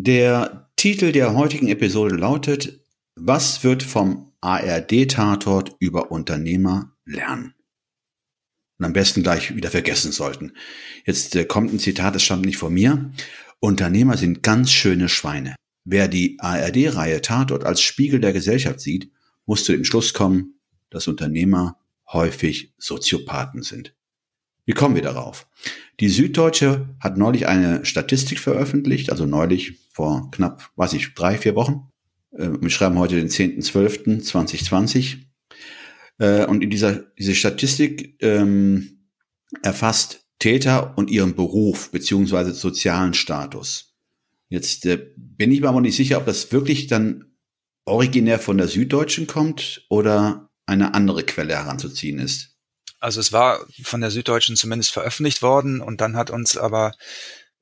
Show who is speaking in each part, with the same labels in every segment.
Speaker 1: Der Titel der heutigen Episode lautet Was wird vom ARD-Tatort über Unternehmer lernen? Und am besten gleich wieder vergessen sollten. Jetzt äh, kommt ein Zitat, das stammt nicht von mir. Unternehmer sind ganz schöne Schweine. Wer die ARD-Reihe Tatort als Spiegel der Gesellschaft sieht, muss zu dem Schluss kommen, dass Unternehmer häufig Soziopathen sind. Wie kommen wir darauf? Die Süddeutsche hat neulich eine Statistik veröffentlicht, also neulich vor knapp, weiß ich, drei, vier Wochen. Äh, wir schreiben heute den 10.12.2020. Äh, und in dieser diese Statistik ähm, erfasst Täter und ihren Beruf beziehungsweise sozialen Status. Jetzt äh, bin ich mir aber nicht sicher, ob das wirklich dann originär von der Süddeutschen kommt oder eine andere Quelle heranzuziehen ist.
Speaker 2: Also es war von der Süddeutschen zumindest veröffentlicht worden und dann hat uns aber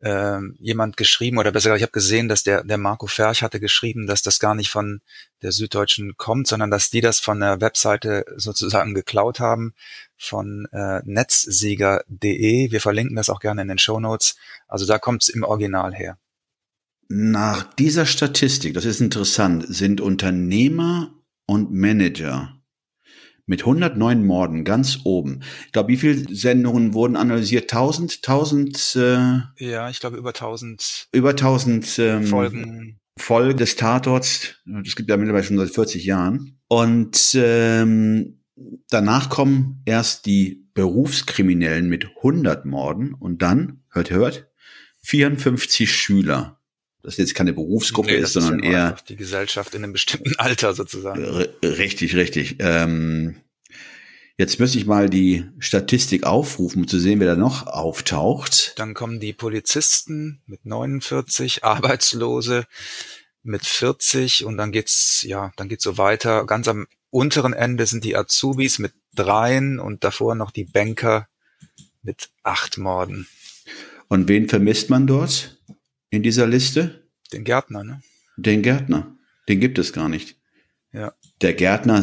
Speaker 2: äh, jemand geschrieben, oder besser gesagt, ich habe gesehen, dass der, der Marco Ferch hatte geschrieben, dass das gar nicht von der Süddeutschen kommt, sondern dass die das von der Webseite sozusagen geklaut haben, von äh, netzsieger.de. Wir verlinken das auch gerne in den Show Notes. Also da kommt es im Original her.
Speaker 1: Nach dieser Statistik, das ist interessant, sind Unternehmer und Manager mit 109 Morden ganz oben. Ich glaube, wie viele Sendungen wurden analysiert? 1000, 1000? Äh,
Speaker 2: ja, ich glaube über 1000.
Speaker 1: Über 1000 ähm,
Speaker 2: Folgen.
Speaker 1: Folgen des Tatorts. Das gibt ja mittlerweile schon seit 40 Jahren. Und ähm, danach kommen erst die Berufskriminellen mit 100 Morden und dann, hört, hört, 54 Schüler. Das jetzt keine Berufsgruppe nee, ist, sondern ist ja eher
Speaker 2: die Gesellschaft in einem bestimmten Alter sozusagen.
Speaker 1: Richtig, richtig. Ähm, jetzt müsste ich mal die Statistik aufrufen, um zu sehen, wer da noch auftaucht.
Speaker 2: Dann kommen die Polizisten mit 49, Arbeitslose mit 40 und dann geht's ja, dann geht's so weiter. Ganz am unteren Ende sind die Azubis mit dreien und davor noch die Banker mit acht Morden.
Speaker 1: Und wen vermisst man dort? In dieser Liste?
Speaker 2: Den Gärtner, ne?
Speaker 1: Den Gärtner. Den gibt es gar nicht.
Speaker 2: Ja.
Speaker 1: Der Gärtner,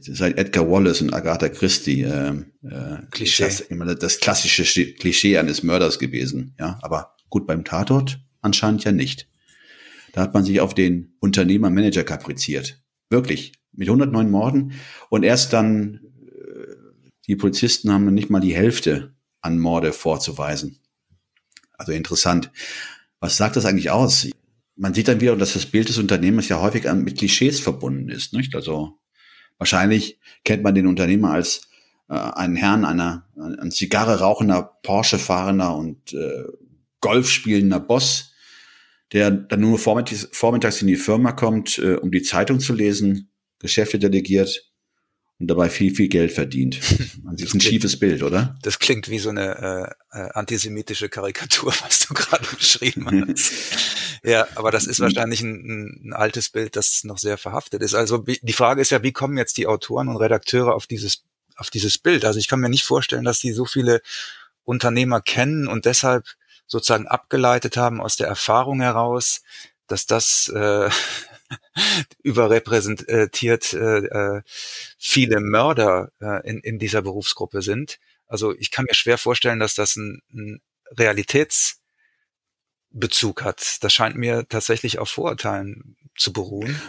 Speaker 1: seit Edgar Wallace und Agatha Christie, äh, äh, Klischee. Ist das immer das klassische Klischee eines Mörders gewesen. Ja, aber gut beim Tatort anscheinend ja nicht. Da hat man sich auf den Unternehmer-Manager kapriziert. Wirklich. Mit 109 Morden. Und erst dann, äh, die Polizisten haben nicht mal die Hälfte an Morde vorzuweisen. Also interessant. Was sagt das eigentlich aus? Man sieht dann wieder, dass das Bild des Unternehmers ja häufig mit Klischees verbunden ist. Nicht? Also wahrscheinlich kennt man den Unternehmer als äh, einen Herrn, einer ein Zigarre rauchender, Porsche fahrender und äh, Golf spielender Boss, der dann nur vormittags, vormittags in die Firma kommt, äh, um die Zeitung zu lesen, Geschäfte delegiert und dabei viel, viel Geld verdient. Das ist ein klingt, schiefes Bild, oder?
Speaker 2: Das klingt wie so eine äh, äh antisemitische Karikatur, was du gerade beschrieben hast. ja, aber das ist wahrscheinlich ein, ein, altes Bild, das noch sehr verhaftet ist. Also die Frage ist ja, wie kommen jetzt die Autoren und Redakteure auf dieses, auf dieses Bild? Also ich kann mir nicht vorstellen, dass die so viele Unternehmer kennen und deshalb sozusagen abgeleitet haben aus der Erfahrung heraus, dass das äh, überrepräsentiert äh, äh, viele Mörder äh, in, in dieser Berufsgruppe sind. Also ich kann mir schwer vorstellen, dass das ein, ein Realitätsbezug hat. Das scheint mir tatsächlich auf Vorurteilen zu beruhen.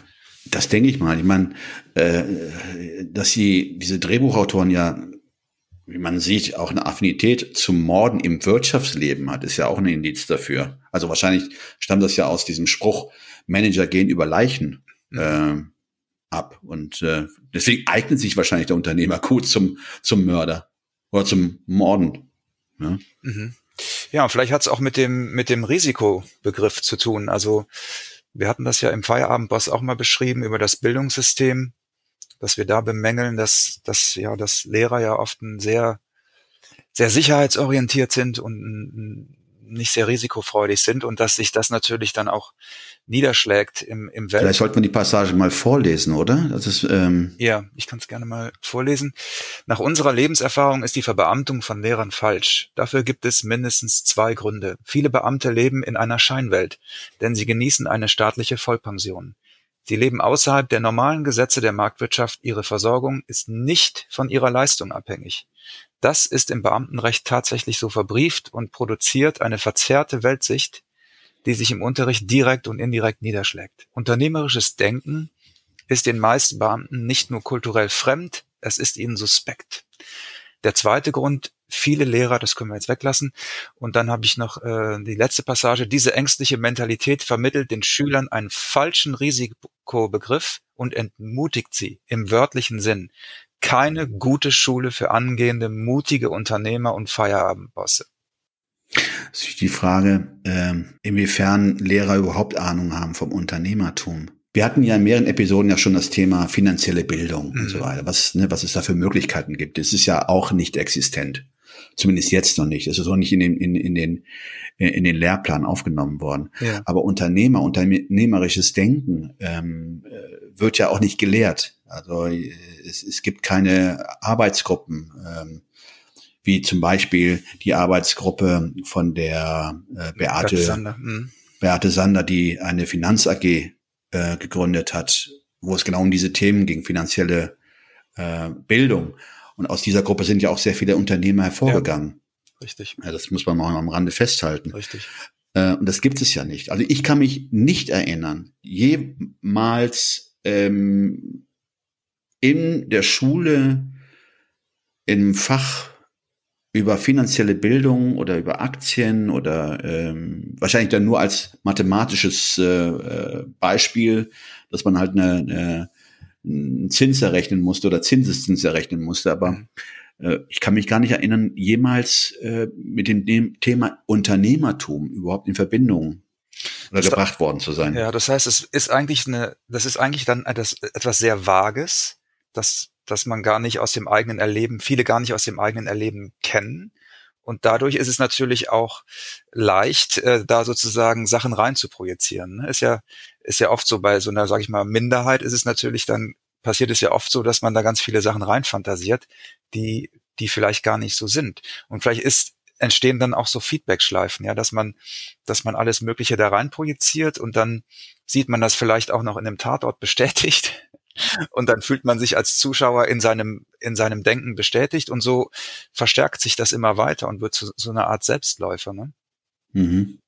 Speaker 1: Das denke ich mal. Ich meine, äh, dass sie diese Drehbuchautoren ja, wie man sieht, auch eine Affinität zum Morden im Wirtschaftsleben hat, ist ja auch ein Indiz dafür. Also wahrscheinlich stammt das ja aus diesem Spruch, Manager gehen über Leichen äh, ab. Und äh, deswegen eignet sich wahrscheinlich der Unternehmer gut zum, zum Mörder oder zum Morden.
Speaker 2: Ja, mhm. ja vielleicht hat es auch mit dem, mit dem Risikobegriff zu tun. Also wir hatten das ja im Feierabendboss auch mal beschrieben über das Bildungssystem, dass wir da bemängeln, dass, dass, ja, dass Lehrer ja oft ein sehr sehr sicherheitsorientiert sind und nicht sehr risikofreudig sind und dass sich das natürlich dann auch niederschlägt im, im
Speaker 1: Welt. Vielleicht sollte man die Passage mal vorlesen, oder? Das ist, ähm
Speaker 2: ja, ich kann es gerne mal vorlesen. Nach unserer Lebenserfahrung ist die Verbeamtung von Lehrern falsch. Dafür gibt es mindestens zwei Gründe. Viele Beamte leben in einer Scheinwelt, denn sie genießen eine staatliche Vollpension. Sie leben außerhalb der normalen Gesetze der Marktwirtschaft. Ihre Versorgung ist nicht von ihrer Leistung abhängig. Das ist im Beamtenrecht tatsächlich so verbrieft und produziert eine verzerrte Weltsicht, die sich im Unterricht direkt und indirekt niederschlägt. Unternehmerisches Denken ist den meisten Beamten nicht nur kulturell fremd, es ist ihnen suspekt. Der zweite Grund, viele Lehrer, das können wir jetzt weglassen. Und dann habe ich noch äh, die letzte Passage. Diese ängstliche Mentalität vermittelt den Schülern einen falschen Risikobegriff und entmutigt sie im wörtlichen Sinn. Keine gute Schule für angehende, mutige Unternehmer und Feierabendbosse
Speaker 1: ist die Frage, äh, inwiefern Lehrer überhaupt Ahnung haben vom Unternehmertum. Wir hatten ja in mehreren Episoden ja schon das Thema finanzielle Bildung mhm. und so mhm. weiter, was, ne, was es da für Möglichkeiten gibt. Es ist ja auch nicht existent. Zumindest jetzt noch nicht. Es ist auch nicht in den, in, in den, in den Lehrplan aufgenommen worden. Ja. Aber Unternehmer, unternehmerisches Denken ähm, äh, wird ja auch nicht gelehrt. Also es, es gibt keine Arbeitsgruppen. Ähm, wie zum Beispiel die Arbeitsgruppe von der äh, Beate, Sander. Mhm. Beate Sander, die eine Finanz AG äh, gegründet hat, wo es genau um diese Themen ging, finanzielle äh, Bildung. Und aus dieser Gruppe sind ja auch sehr viele Unternehmer hervorgegangen. Ja,
Speaker 2: richtig.
Speaker 1: Ja, das muss man mal am Rande festhalten.
Speaker 2: Richtig.
Speaker 1: Äh, und das gibt es ja nicht. Also ich kann mich nicht erinnern, jemals ähm, in der Schule im Fach über finanzielle Bildung oder über Aktien oder ähm, wahrscheinlich dann nur als mathematisches äh, äh, Beispiel, dass man halt eine, eine, einen Zins errechnen musste oder Zinseszins errechnen musste. Aber äh, ich kann mich gar nicht erinnern, jemals äh, mit dem, dem Thema Unternehmertum überhaupt in Verbindung oder das gebracht worden zu sein.
Speaker 2: Ja, das heißt, es ist eigentlich eine, das ist eigentlich dann etwas, etwas sehr Vages, das dass man gar nicht aus dem eigenen Erleben, viele gar nicht aus dem eigenen Erleben kennen. Und dadurch ist es natürlich auch leicht, äh, da sozusagen Sachen rein zu projizieren. Ne? Ist ja, ist ja oft so bei so einer, sag ich mal, Minderheit ist es natürlich dann, passiert es ja oft so, dass man da ganz viele Sachen reinfantasiert, die, die vielleicht gar nicht so sind. Und vielleicht ist, entstehen dann auch so Feedback-Schleifen, ja, dass man, dass man alles Mögliche da rein projiziert und dann sieht man das vielleicht auch noch in einem Tatort bestätigt und dann fühlt man sich als Zuschauer in seinem, in seinem Denken bestätigt und so verstärkt sich das immer weiter und wird zu so einer Art Selbstläufer. Ne? Mhm.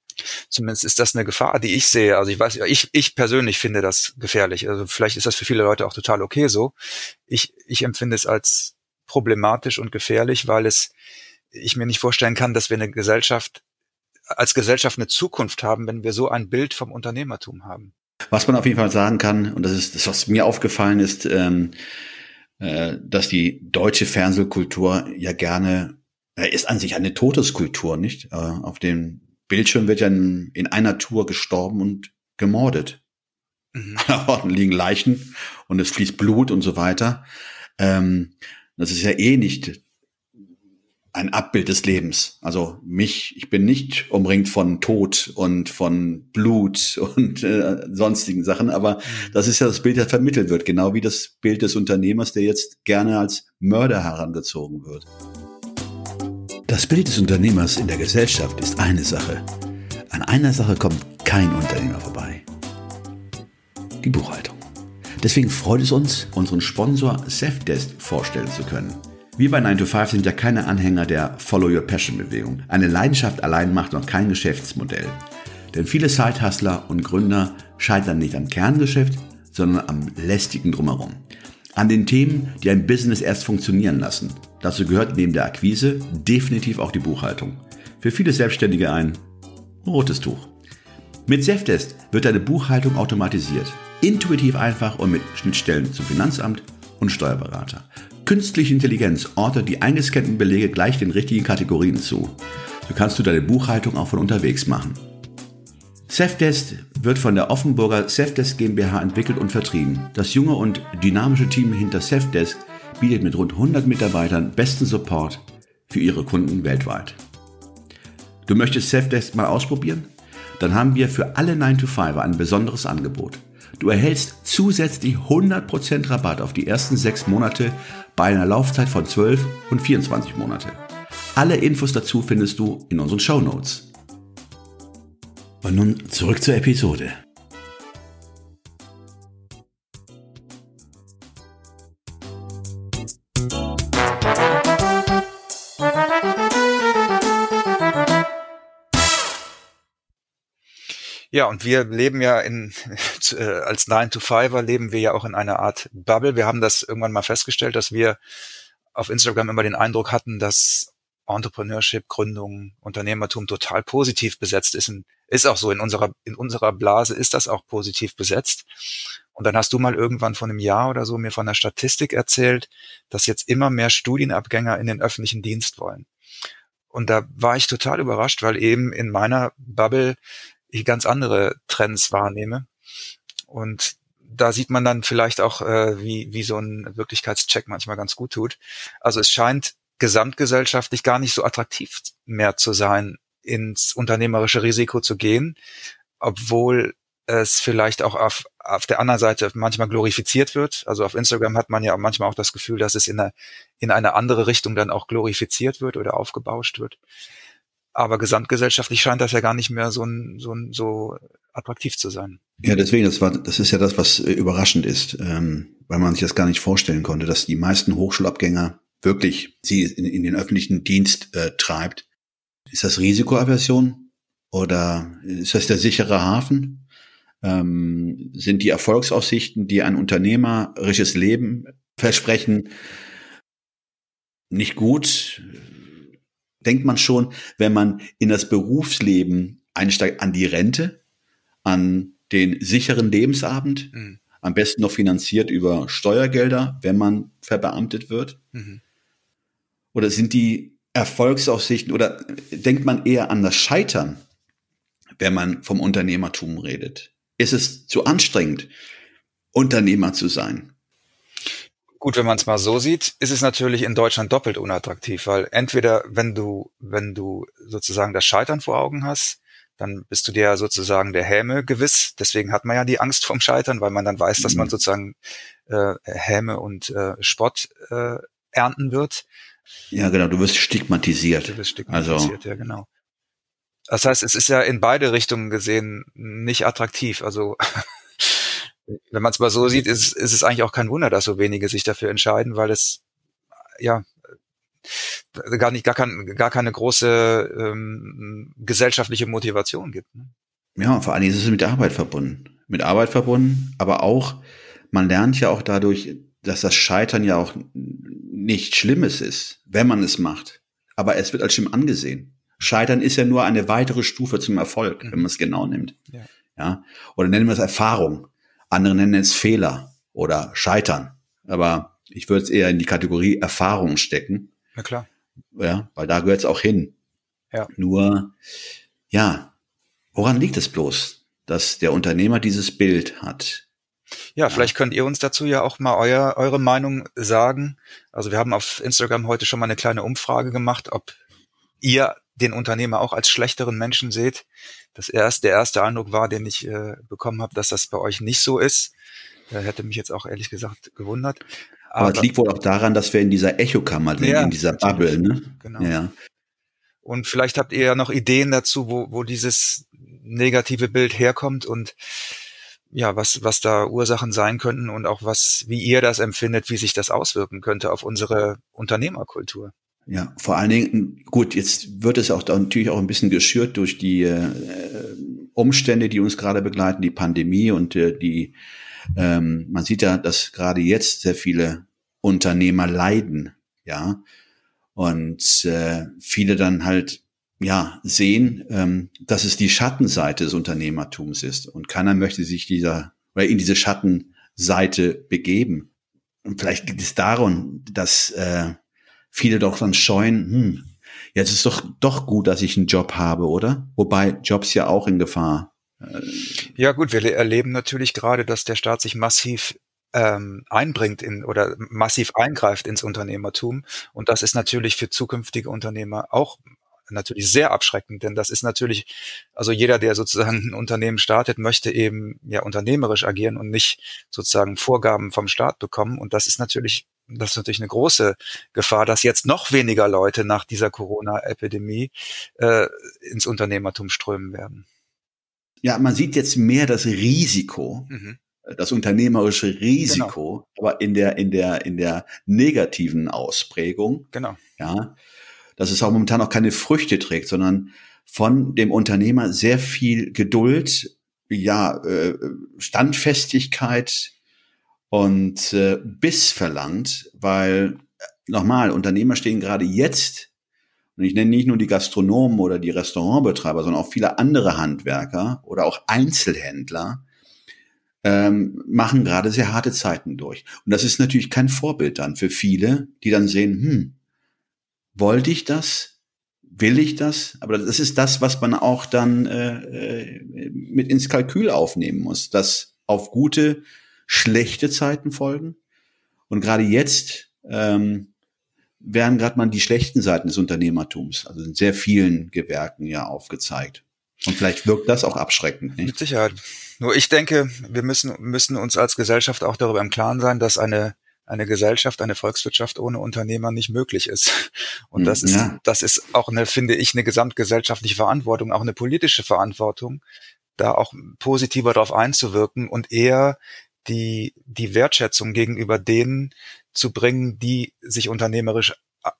Speaker 2: Zumindest ist das eine Gefahr, die ich sehe. Also ich weiß, ich, ich persönlich finde das gefährlich. Also vielleicht ist das für viele Leute auch total okay so. Ich, ich empfinde es als problematisch und gefährlich, weil es, ich mir nicht vorstellen kann, dass wir eine Gesellschaft, als Gesellschaft eine Zukunft haben, wenn wir so ein Bild vom Unternehmertum haben.
Speaker 1: Was man auf jeden Fall sagen kann, und das ist das, was mir aufgefallen ist, ähm, äh, dass die deutsche Fernsehkultur ja gerne, äh, ist an sich eine Todeskultur, nicht? Äh, auf dem Bildschirm wird ja in, in einer Tour gestorben und gemordet. Mhm. An Orten liegen Leichen und es fließt Blut und so weiter. Ähm, das ist ja eh nicht ein Abbild des Lebens. Also mich, ich bin nicht umringt von Tod und von Blut und äh, sonstigen Sachen, aber mhm. das ist ja das Bild, das vermittelt wird, genau wie das Bild des Unternehmers, der jetzt gerne als Mörder herangezogen wird. Das Bild des Unternehmers in der Gesellschaft ist eine Sache. An einer Sache kommt kein Unternehmer vorbei. Die Buchhaltung. Deswegen freut es uns, unseren Sponsor Safdesk vorstellen zu können. Wir bei 9 to 5 sind ja keine Anhänger der Follow Your Passion Bewegung. Eine Leidenschaft allein macht noch kein Geschäftsmodell. Denn viele Sidehustler und Gründer scheitern nicht am Kerngeschäft, sondern am lästigen drumherum. An den Themen, die ein Business erst funktionieren lassen. Dazu gehört neben der Akquise definitiv auch die Buchhaltung. Für viele Selbstständige ein rotes Tuch. Mit Zefdesk wird deine Buchhaltung automatisiert. Intuitiv einfach und mit Schnittstellen zum Finanzamt und Steuerberater. Künstliche Intelligenz ordnet die eingescannten Belege gleich den richtigen Kategorien zu. So kannst du deine Buchhaltung auch von unterwegs machen. Safdesk wird von der Offenburger Safdesk GmbH entwickelt und vertrieben. Das junge und dynamische Team hinter Safdesk bietet mit rund 100 Mitarbeitern besten Support, für ihre Kunden weltweit. Du möchtest Selfdesk mal ausprobieren? Dann haben wir für alle 9-to-5 ein besonderes Angebot. Du erhältst zusätzlich 100% Rabatt auf die ersten 6 Monate bei einer Laufzeit von 12 und 24 Monate. Alle Infos dazu findest du in unseren Show Notes. Und nun zurück zur Episode.
Speaker 2: Ja, und wir leben ja in, äh, als 9-to-5er leben wir ja auch in einer Art Bubble. Wir haben das irgendwann mal festgestellt, dass wir auf Instagram immer den Eindruck hatten, dass Entrepreneurship, Gründung, Unternehmertum total positiv besetzt ist. Ist auch so. In unserer, in unserer Blase ist das auch positiv besetzt. Und dann hast du mal irgendwann vor einem Jahr oder so mir von der Statistik erzählt, dass jetzt immer mehr Studienabgänger in den öffentlichen Dienst wollen. Und da war ich total überrascht, weil eben in meiner Bubble ich ganz andere Trends wahrnehme. Und da sieht man dann vielleicht auch, äh, wie, wie so ein Wirklichkeitscheck manchmal ganz gut tut. Also es scheint gesamtgesellschaftlich gar nicht so attraktiv mehr zu sein, ins unternehmerische Risiko zu gehen, obwohl es vielleicht auch auf, auf der anderen Seite manchmal glorifiziert wird. Also auf Instagram hat man ja manchmal auch das Gefühl, dass es in eine, in eine andere Richtung dann auch glorifiziert wird oder aufgebauscht wird. Aber gesamtgesellschaftlich scheint das ja gar nicht mehr so, ein, so, ein, so attraktiv zu sein.
Speaker 1: Ja, deswegen, das war, das ist ja das, was äh, überraschend ist, ähm, weil man sich das gar nicht vorstellen konnte, dass die meisten Hochschulabgänger wirklich sie in, in den öffentlichen Dienst äh, treibt. Ist das Risikoaversion oder ist das der sichere Hafen? Ähm, sind die Erfolgsaussichten, die ein unternehmerisches Leben versprechen, nicht gut? Denkt man schon, wenn man in das Berufsleben einsteigt, an die Rente, an den sicheren Lebensabend, mhm. am besten noch finanziert über Steuergelder, wenn man verbeamtet wird? Mhm. Oder sind die Erfolgsaussichten oder denkt man eher an das Scheitern, wenn man vom Unternehmertum redet? Ist es zu anstrengend, Unternehmer zu sein?
Speaker 2: Gut, wenn man es mal so sieht, ist es natürlich in Deutschland doppelt unattraktiv, weil entweder wenn du, wenn du sozusagen das Scheitern vor Augen hast, dann bist du dir sozusagen der Häme gewiss. Deswegen hat man ja die Angst vom Scheitern, weil man dann weiß, dass man mhm. sozusagen äh, Häme und äh, Spott äh, ernten wird.
Speaker 1: Ja, genau, du wirst stigmatisiert.
Speaker 2: Du wirst stigmatisiert, also. ja, genau. Das heißt, es ist ja in beide Richtungen gesehen nicht attraktiv. Also wenn man es mal so sieht, ist, ist es eigentlich auch kein Wunder, dass so wenige sich dafür entscheiden, weil es ja gar nicht gar, kein, gar keine große ähm, gesellschaftliche Motivation gibt. Ne?
Speaker 1: Ja, vor allen Dingen ist es mit Arbeit verbunden. Mit Arbeit verbunden, aber auch, man lernt ja auch dadurch, dass das Scheitern ja auch nicht Schlimmes ist, wenn man es macht. Aber es wird als schlimm angesehen. Scheitern ist ja nur eine weitere Stufe zum Erfolg, mhm. wenn man es genau nimmt. Ja. ja. Oder nennen wir es Erfahrung. Andere nennen es Fehler oder Scheitern. Aber ich würde es eher in die Kategorie Erfahrung stecken.
Speaker 2: Na klar.
Speaker 1: Ja, weil da gehört es auch hin. Ja. Nur, ja, woran liegt es bloß, dass der Unternehmer dieses Bild hat?
Speaker 2: Ja, vielleicht könnt ihr uns dazu ja auch mal euer, eure Meinung sagen. Also wir haben auf Instagram heute schon mal eine kleine Umfrage gemacht, ob ihr den Unternehmer auch als schlechteren Menschen seht. Das erste, der erste Eindruck war, den ich äh, bekommen habe, dass das bei euch nicht so ist. Der hätte mich jetzt auch ehrlich gesagt gewundert.
Speaker 1: Aber, es liegt wohl auch daran, dass wir in dieser Echokammer sind, ja, in dieser Bubble, ne?
Speaker 2: Genau. Ja. Und vielleicht habt ihr ja noch Ideen dazu, wo, wo dieses negative Bild herkommt und ja, was, was da Ursachen sein könnten und auch was, wie ihr das empfindet, wie sich das auswirken könnte auf unsere Unternehmerkultur.
Speaker 1: Ja, vor allen Dingen, gut, jetzt wird es auch natürlich auch ein bisschen geschürt durch die äh, Umstände, die uns gerade begleiten, die Pandemie und äh, die, ähm, man sieht ja, dass gerade jetzt sehr viele Unternehmer leiden, ja, und äh, viele dann halt ja sehen, ähm, dass es die Schattenseite des Unternehmertums ist und keiner möchte sich dieser oder in diese Schattenseite begeben. Und vielleicht liegt es daran, dass äh, viele doch dann scheuen, hm, jetzt ist doch doch gut, dass ich einen Job habe, oder? Wobei Jobs ja auch in Gefahr.
Speaker 2: Äh, ja gut, wir erleben natürlich gerade, dass der Staat sich massiv ähm, einbringt in oder massiv eingreift ins Unternehmertum. Und das ist natürlich für zukünftige Unternehmer auch natürlich sehr abschreckend, denn das ist natürlich, also jeder, der sozusagen ein Unternehmen startet, möchte eben ja unternehmerisch agieren und nicht sozusagen Vorgaben vom Staat bekommen. Und das ist natürlich, das ist natürlich eine große Gefahr, dass jetzt noch weniger Leute nach dieser Corona-Epidemie äh, ins Unternehmertum strömen werden.
Speaker 1: Ja, man sieht jetzt mehr das Risiko, mhm das unternehmerische Risiko, genau. aber in der, in der, in der negativen Ausprägung.
Speaker 2: Genau.
Speaker 1: Ja. Dass es auch momentan auch keine Früchte trägt, sondern von dem Unternehmer sehr viel Geduld, ja, äh, Standfestigkeit und äh, Biss verlangt, weil äh, nochmal, Unternehmer stehen gerade jetzt, und ich nenne nicht nur die Gastronomen oder die Restaurantbetreiber, sondern auch viele andere Handwerker oder auch Einzelhändler, ähm, machen gerade sehr harte Zeiten durch. Und das ist natürlich kein Vorbild dann für viele, die dann sehen, hm, wollte ich das? Will ich das? Aber das ist das, was man auch dann äh, äh, mit ins Kalkül aufnehmen muss, dass auf gute, schlechte Zeiten folgen. Und gerade jetzt ähm, werden gerade mal die schlechten Seiten des Unternehmertums, also in sehr vielen Gewerken ja aufgezeigt. Und vielleicht wirkt das auch abschreckend.
Speaker 2: Nicht? Mit Sicherheit. Nur ich denke, wir müssen, müssen uns als Gesellschaft auch darüber im Klaren sein, dass eine, eine Gesellschaft, eine Volkswirtschaft ohne Unternehmer nicht möglich ist. Und das ist, ja. das ist auch eine, finde ich, eine gesamtgesellschaftliche Verantwortung, auch eine politische Verantwortung, da auch positiver darauf einzuwirken und eher die, die Wertschätzung gegenüber denen zu bringen, die sich unternehmerisch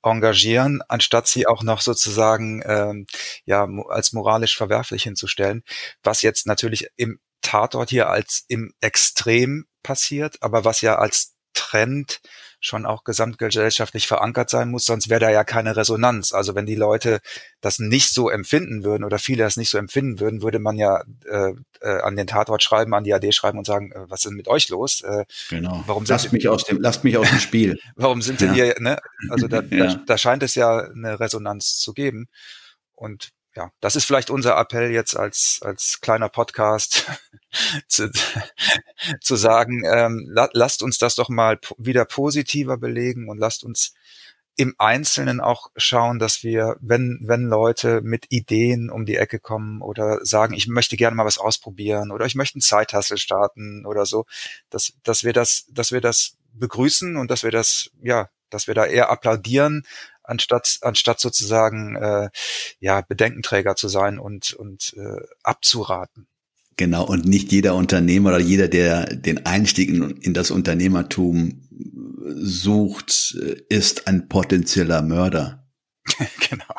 Speaker 2: engagieren, anstatt sie auch noch sozusagen ähm, ja als moralisch verwerflich hinzustellen, was jetzt natürlich im Tatort hier als im Extrem passiert, aber was ja als Trend schon auch gesamtgesellschaftlich verankert sein muss, sonst wäre da ja keine Resonanz. Also wenn die Leute das nicht so empfinden würden oder viele das nicht so empfinden würden, würde man ja äh, äh, an den Tatort schreiben, an die AD schreiben und sagen, äh, was ist denn mit euch los?
Speaker 1: Äh, genau. Warum lasst mich aus dem, lasst mich aus dem Spiel.
Speaker 2: warum sind denn ja. hier, ne? Also da, ja. da, da scheint es ja eine Resonanz zu geben. Und ja, das ist vielleicht unser Appell jetzt als, als kleiner Podcast zu, zu sagen, ähm, la, lasst uns das doch mal wieder positiver belegen und lasst uns im Einzelnen auch schauen, dass wir, wenn, wenn Leute mit Ideen um die Ecke kommen oder sagen, ich möchte gerne mal was ausprobieren oder ich möchte einen Zeithassel starten oder so, dass, dass wir das, dass wir das begrüßen und dass wir das, ja, dass wir da eher applaudieren, anstatt anstatt sozusagen äh, ja Bedenkenträger zu sein und und äh, abzuraten.
Speaker 1: Genau, und nicht jeder Unternehmer oder jeder, der den Einstieg in, in das Unternehmertum sucht, ist ein potenzieller Mörder.
Speaker 2: genau.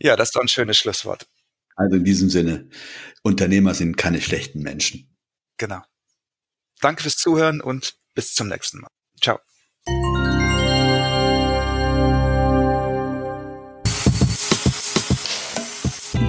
Speaker 2: Ja, das ist doch ein schönes Schlusswort.
Speaker 1: Also in diesem Sinne, Unternehmer sind keine schlechten Menschen.
Speaker 2: Genau. Danke fürs Zuhören und bis zum nächsten Mal. Ciao.